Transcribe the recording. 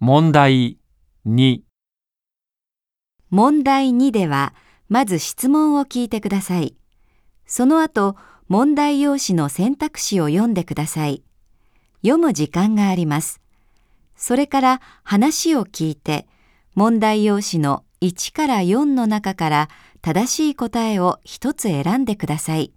問題2問題2では、まず質問を聞いてください。その後、問題用紙の選択肢を読んでください。読む時間があります。それから話を聞いて、問題用紙の1から4の中から正しい答えを1つ選んでください。